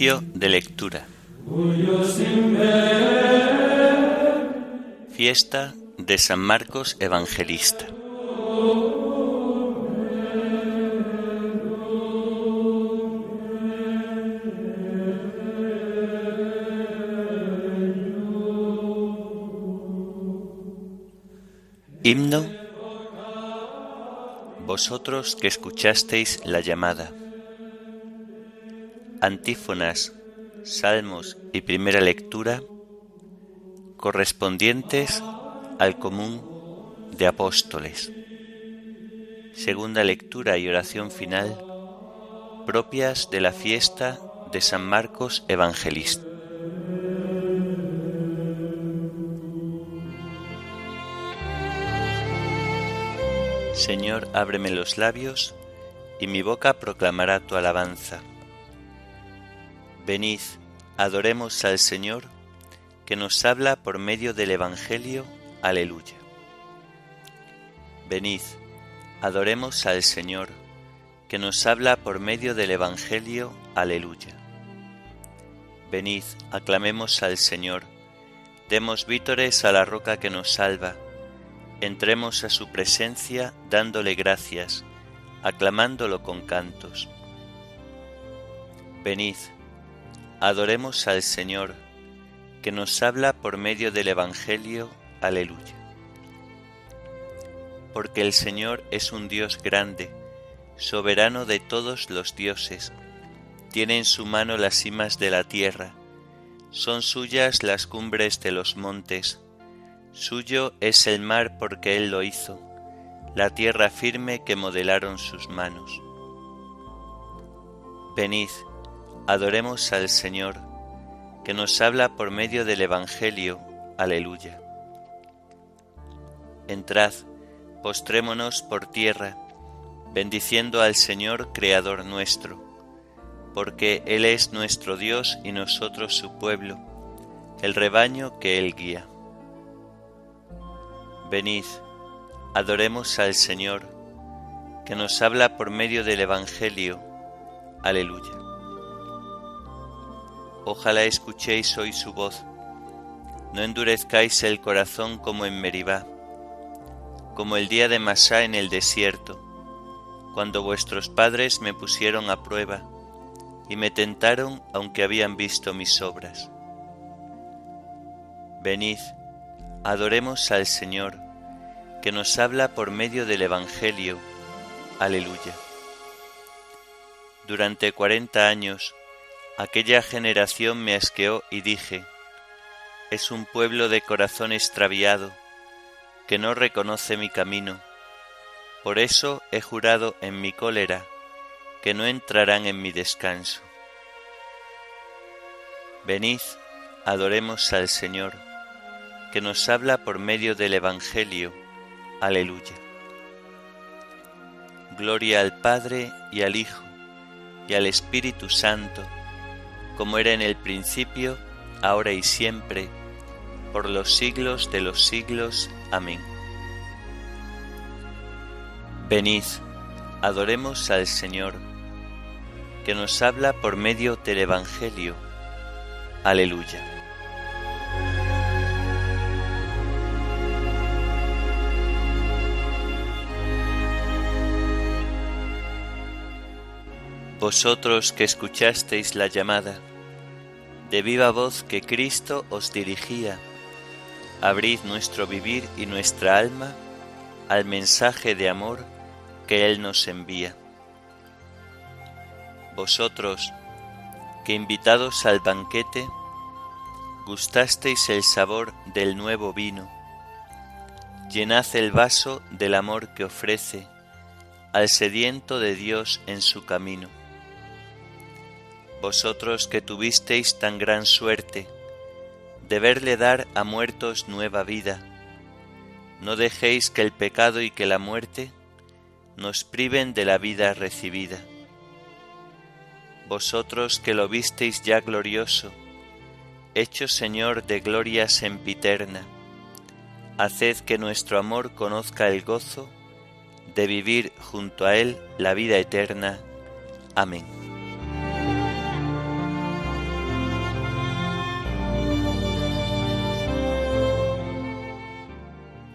Oficio de lectura. Fiesta de San Marcos Evangelista. Himno. Vosotros que escuchasteis la llamada. Antífonas, salmos y primera lectura correspondientes al común de apóstoles. Segunda lectura y oración final propias de la fiesta de San Marcos Evangelista. Señor, ábreme los labios, y mi boca proclamará tu alabanza. Venid, adoremos al Señor, que nos habla por medio del Evangelio. Aleluya. Venid, adoremos al Señor, que nos habla por medio del Evangelio. Aleluya. Venid, aclamemos al Señor, demos vítores a la roca que nos salva, entremos a su presencia dándole gracias, aclamándolo con cantos. Venid, Adoremos al Señor, que nos habla por medio del Evangelio. Aleluya. Porque el Señor es un Dios grande, soberano de todos los dioses. Tiene en su mano las cimas de la tierra, son suyas las cumbres de los montes. Suyo es el mar porque Él lo hizo, la tierra firme que modelaron sus manos. Venid, Adoremos al Señor, que nos habla por medio del Evangelio. Aleluya. Entrad, postrémonos por tierra, bendiciendo al Señor, Creador nuestro, porque Él es nuestro Dios y nosotros su pueblo, el rebaño que Él guía. Venid, adoremos al Señor, que nos habla por medio del Evangelio. Aleluya. Ojalá escuchéis hoy su voz. No endurezcáis el corazón como en Meribá, como el día de Masá en el desierto, cuando vuestros padres me pusieron a prueba y me tentaron aunque habían visto mis obras. Venid, adoremos al Señor, que nos habla por medio del Evangelio. Aleluya. Durante cuarenta años Aquella generación me asqueó y dije, es un pueblo de corazón extraviado, que no reconoce mi camino. Por eso he jurado en mi cólera, que no entrarán en mi descanso. Venid, adoremos al Señor, que nos habla por medio del Evangelio. Aleluya. Gloria al Padre y al Hijo y al Espíritu Santo como era en el principio, ahora y siempre, por los siglos de los siglos. Amén. Venid, adoremos al Señor, que nos habla por medio del Evangelio. Aleluya. Vosotros que escuchasteis la llamada, de viva voz que Cristo os dirigía. Abrid nuestro vivir y nuestra alma al mensaje de amor que Él nos envía. Vosotros, que invitados al banquete, gustasteis el sabor del nuevo vino, llenad el vaso del amor que ofrece al sediento de Dios en su camino vosotros que tuvisteis tan gran suerte de verle dar a muertos nueva vida, no dejéis que el pecado y que la muerte nos priven de la vida recibida. Vosotros que lo visteis ya glorioso, hecho Señor de gloria sempiterna, haced que nuestro amor conozca el gozo de vivir junto a Él la vida eterna. Amén.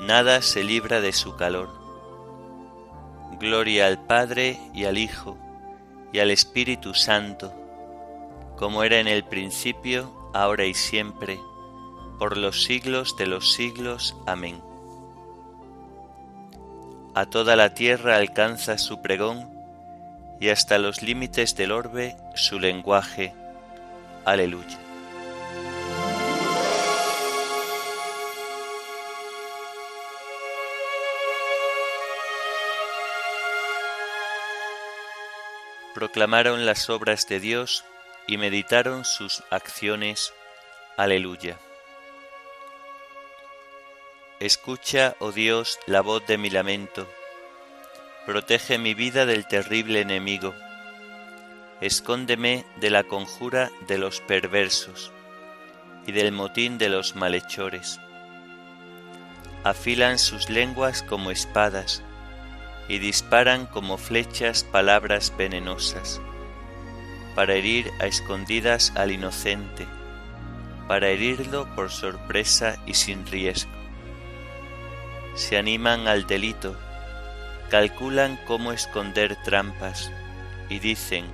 nada se libra de su calor. Gloria al Padre y al Hijo y al Espíritu Santo, como era en el principio, ahora y siempre, por los siglos de los siglos. Amén. A toda la tierra alcanza su pregón y hasta los límites del orbe su lenguaje. Aleluya. Proclamaron las obras de Dios y meditaron sus acciones. Aleluya. Escucha, oh Dios, la voz de mi lamento. Protege mi vida del terrible enemigo. Escóndeme de la conjura de los perversos y del motín de los malhechores. Afilan sus lenguas como espadas y disparan como flechas palabras venenosas, para herir a escondidas al inocente, para herirlo por sorpresa y sin riesgo. Se animan al delito, calculan cómo esconder trampas y dicen,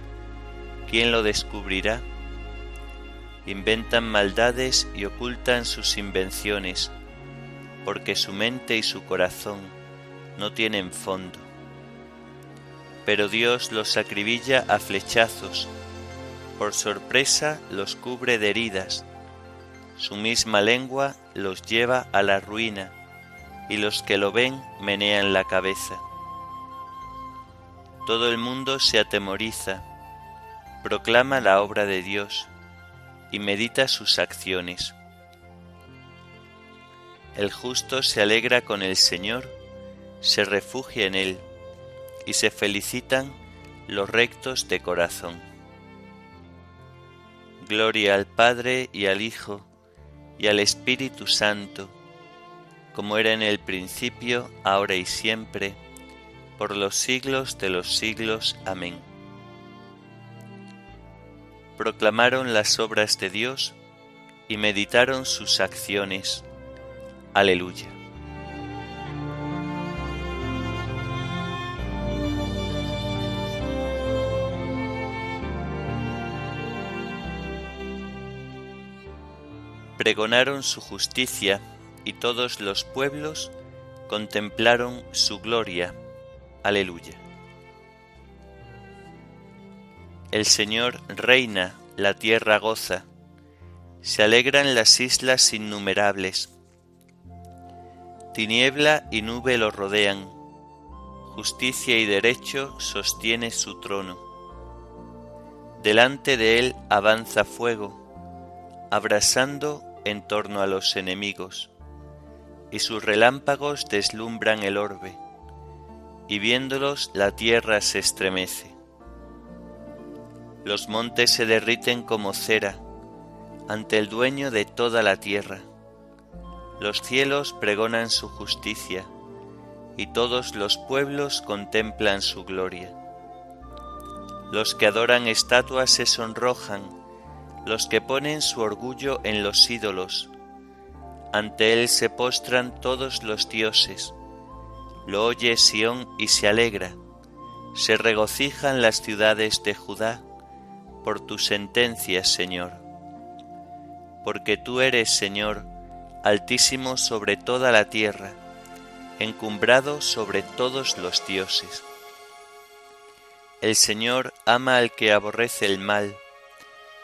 ¿quién lo descubrirá? Inventan maldades y ocultan sus invenciones, porque su mente y su corazón no tienen fondo pero Dios los acribilla a flechazos, por sorpresa los cubre de heridas, su misma lengua los lleva a la ruina, y los que lo ven menean la cabeza. Todo el mundo se atemoriza, proclama la obra de Dios y medita sus acciones. El justo se alegra con el Señor, se refugia en Él y se felicitan los rectos de corazón. Gloria al Padre y al Hijo y al Espíritu Santo, como era en el principio, ahora y siempre, por los siglos de los siglos. Amén. Proclamaron las obras de Dios y meditaron sus acciones. Aleluya. Pregonaron su justicia y todos los pueblos contemplaron su gloria. Aleluya. El Señor reina, la tierra goza, se alegran las islas innumerables. Tiniebla y nube lo rodean, justicia y derecho sostiene su trono. Delante de él avanza fuego, abrasando en torno a los enemigos, y sus relámpagos deslumbran el orbe, y viéndolos la tierra se estremece. Los montes se derriten como cera ante el dueño de toda la tierra. Los cielos pregonan su justicia, y todos los pueblos contemplan su gloria. Los que adoran estatuas se sonrojan, los que ponen su orgullo en los ídolos. Ante él se postran todos los dioses. Lo oye Sión y se alegra. Se regocijan las ciudades de Judá por tus sentencias, Señor. Porque tú eres, Señor, altísimo sobre toda la tierra, encumbrado sobre todos los dioses. El Señor ama al que aborrece el mal,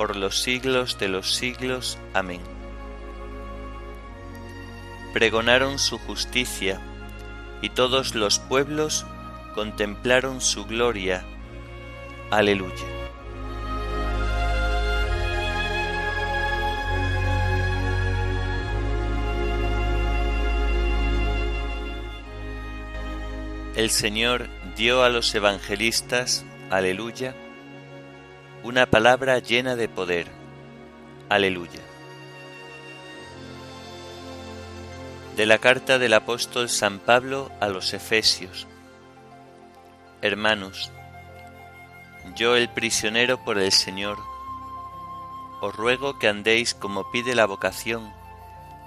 por los siglos de los siglos. Amén. Pregonaron su justicia, y todos los pueblos contemplaron su gloria. Aleluya. El Señor dio a los evangelistas, aleluya, una palabra llena de poder, aleluya. De la carta del apóstol San Pablo a los Efesios. Hermanos, yo el prisionero por el Señor, os ruego que andéis como pide la vocación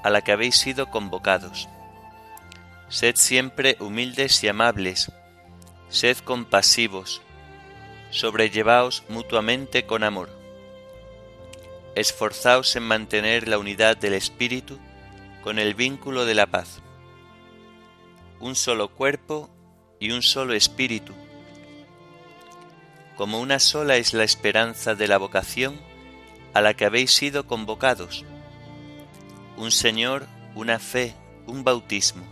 a la que habéis sido convocados. Sed siempre humildes y amables, sed compasivos, sobrellevaos mutuamente con amor. Esforzaos en mantener la unidad del Espíritu con el vínculo de la paz. Un solo cuerpo y un solo Espíritu como una sola es la esperanza de la vocación a la que habéis sido convocados. Un Señor, una fe, un bautismo.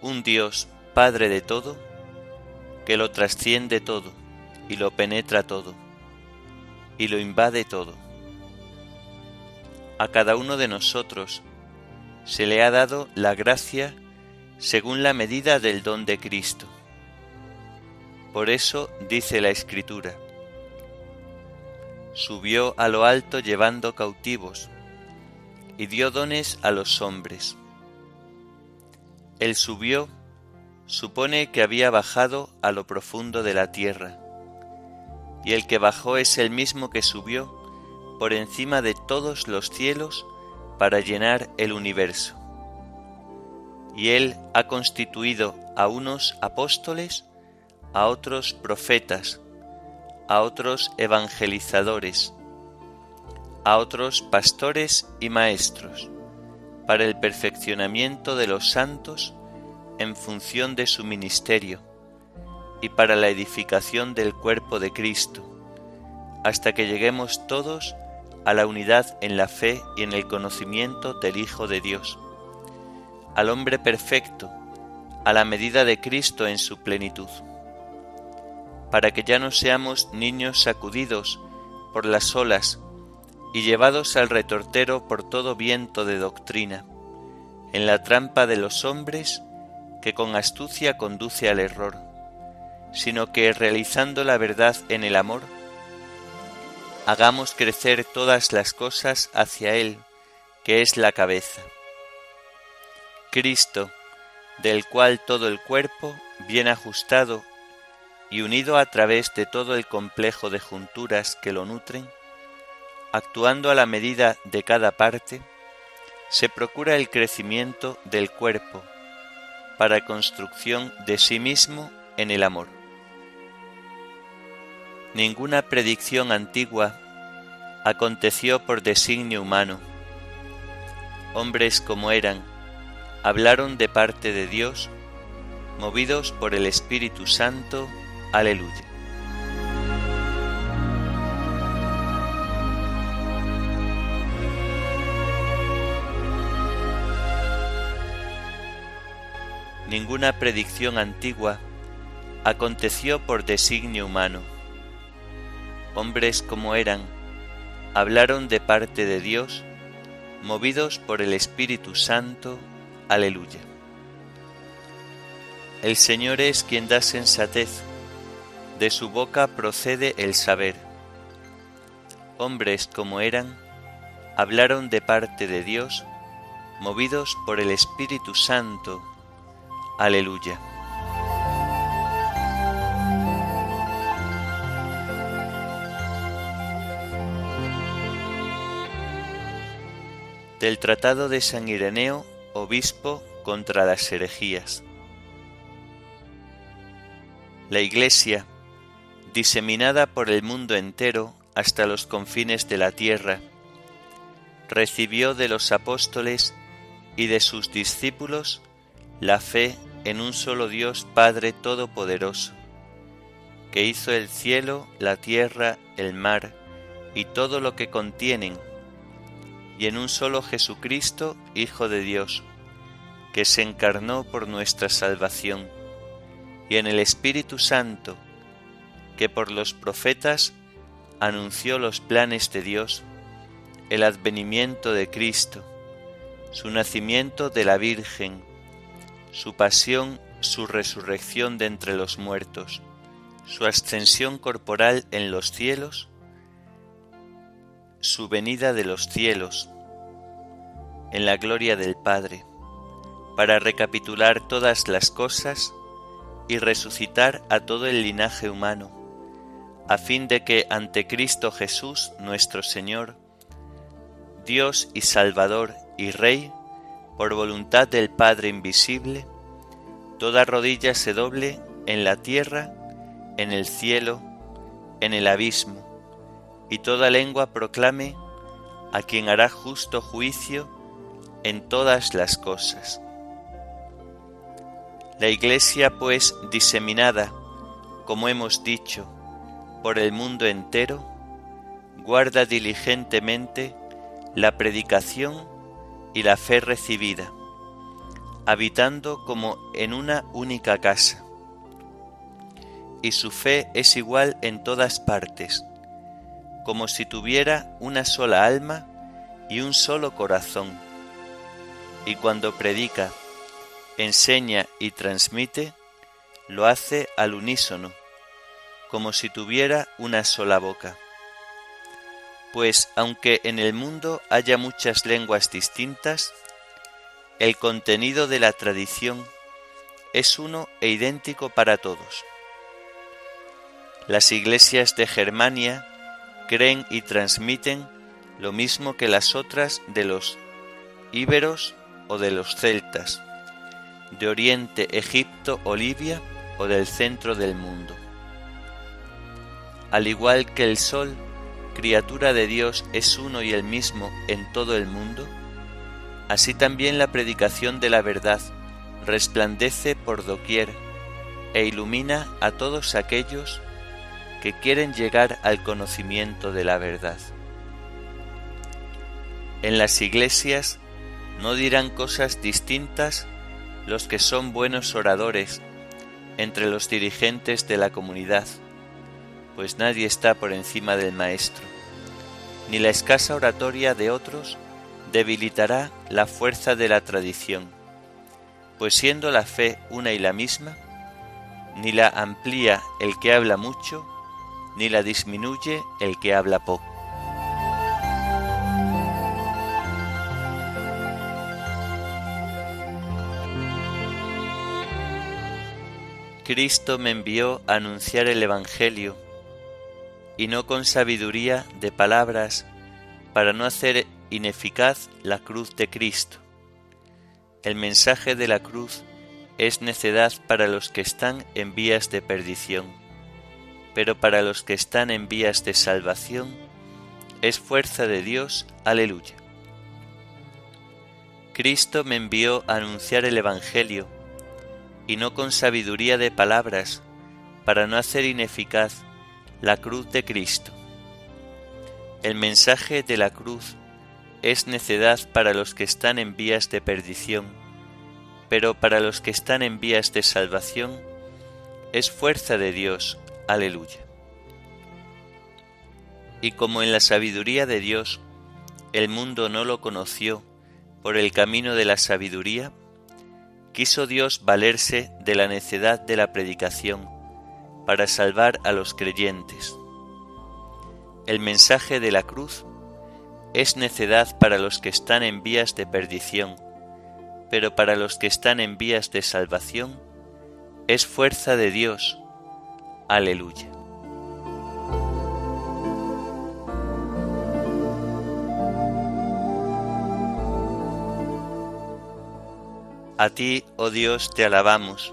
Un Dios, Padre de todo, que lo trasciende todo y lo penetra todo y lo invade todo. A cada uno de nosotros se le ha dado la gracia según la medida del don de Cristo por eso dice la Escritura, subió a lo alto llevando cautivos y dio dones a los hombres. El subió supone que había bajado a lo profundo de la tierra, y el que bajó es el mismo que subió por encima de todos los cielos para llenar el universo. Y él ha constituido a unos apóstoles, a otros profetas, a otros evangelizadores, a otros pastores y maestros, para el perfeccionamiento de los santos en función de su ministerio y para la edificación del cuerpo de Cristo, hasta que lleguemos todos a la unidad en la fe y en el conocimiento del Hijo de Dios, al hombre perfecto, a la medida de Cristo en su plenitud para que ya no seamos niños sacudidos por las olas y llevados al retortero por todo viento de doctrina, en la trampa de los hombres que con astucia conduce al error, sino que realizando la verdad en el amor, hagamos crecer todas las cosas hacia Él, que es la cabeza. Cristo, del cual todo el cuerpo, bien ajustado y unido a través de todo el complejo de junturas que lo nutren, actuando a la medida de cada parte, se procura el crecimiento del cuerpo para construcción de sí mismo en el amor. Ninguna predicción antigua aconteció por designio humano. Hombres como eran, hablaron de parte de Dios, movidos por el Espíritu Santo Aleluya. Ninguna predicción antigua aconteció por designio humano. Hombres como eran, hablaron de parte de Dios, movidos por el Espíritu Santo. Aleluya. El Señor es quien da sensatez de su boca procede el saber. Hombres como eran, hablaron de parte de Dios, movidos por el Espíritu Santo. Aleluya. Del Tratado de San Ireneo, Obispo contra las herejías. La Iglesia, diseminada por el mundo entero hasta los confines de la tierra, recibió de los apóstoles y de sus discípulos la fe en un solo Dios Padre Todopoderoso, que hizo el cielo, la tierra, el mar y todo lo que contienen, y en un solo Jesucristo, Hijo de Dios, que se encarnó por nuestra salvación, y en el Espíritu Santo, que por los profetas anunció los planes de Dios, el advenimiento de Cristo, su nacimiento de la Virgen, su pasión, su resurrección de entre los muertos, su ascensión corporal en los cielos, su venida de los cielos, en la gloria del Padre, para recapitular todas las cosas y resucitar a todo el linaje humano, a fin de que ante Cristo Jesús nuestro Señor, Dios y Salvador y Rey, por voluntad del Padre invisible, toda rodilla se doble en la tierra, en el cielo, en el abismo, y toda lengua proclame a quien hará justo juicio en todas las cosas. La Iglesia, pues, diseminada, como hemos dicho, por el mundo entero, guarda diligentemente la predicación y la fe recibida, habitando como en una única casa. Y su fe es igual en todas partes, como si tuviera una sola alma y un solo corazón. Y cuando predica, enseña y transmite, lo hace al unísono, como si tuviera una sola boca pues aunque en el mundo haya muchas lenguas distintas, el contenido de la tradición es uno e idéntico para todos. Las iglesias de Germania creen y transmiten lo mismo que las otras de los íberos o de los celtas, de Oriente, Egipto o Libia o del centro del mundo. Al igual que el sol criatura de Dios es uno y el mismo en todo el mundo, así también la predicación de la verdad resplandece por doquier e ilumina a todos aquellos que quieren llegar al conocimiento de la verdad. En las iglesias no dirán cosas distintas los que son buenos oradores entre los dirigentes de la comunidad, pues nadie está por encima del Maestro, ni la escasa oratoria de otros debilitará la fuerza de la tradición, pues siendo la fe una y la misma, ni la amplía el que habla mucho, ni la disminuye el que habla poco. Cristo me envió a anunciar el Evangelio y no con sabiduría de palabras para no hacer ineficaz la cruz de Cristo. El mensaje de la cruz es necedad para los que están en vías de perdición, pero para los que están en vías de salvación es fuerza de Dios. Aleluya. Cristo me envió a anunciar el Evangelio, y no con sabiduría de palabras, para no hacer ineficaz la cruz de Cristo. El mensaje de la cruz es necedad para los que están en vías de perdición, pero para los que están en vías de salvación es fuerza de Dios. Aleluya. Y como en la sabiduría de Dios el mundo no lo conoció por el camino de la sabiduría, quiso Dios valerse de la necedad de la predicación para salvar a los creyentes. El mensaje de la cruz es necedad para los que están en vías de perdición, pero para los que están en vías de salvación, es fuerza de Dios. Aleluya. A ti, oh Dios, te alabamos,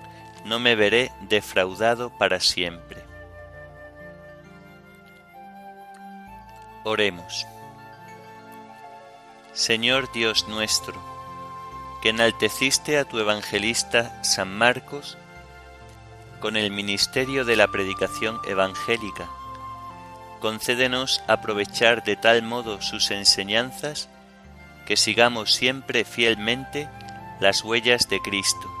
no me veré defraudado para siempre. Oremos. Señor Dios nuestro, que enalteciste a tu evangelista San Marcos con el ministerio de la predicación evangélica, concédenos aprovechar de tal modo sus enseñanzas que sigamos siempre fielmente las huellas de Cristo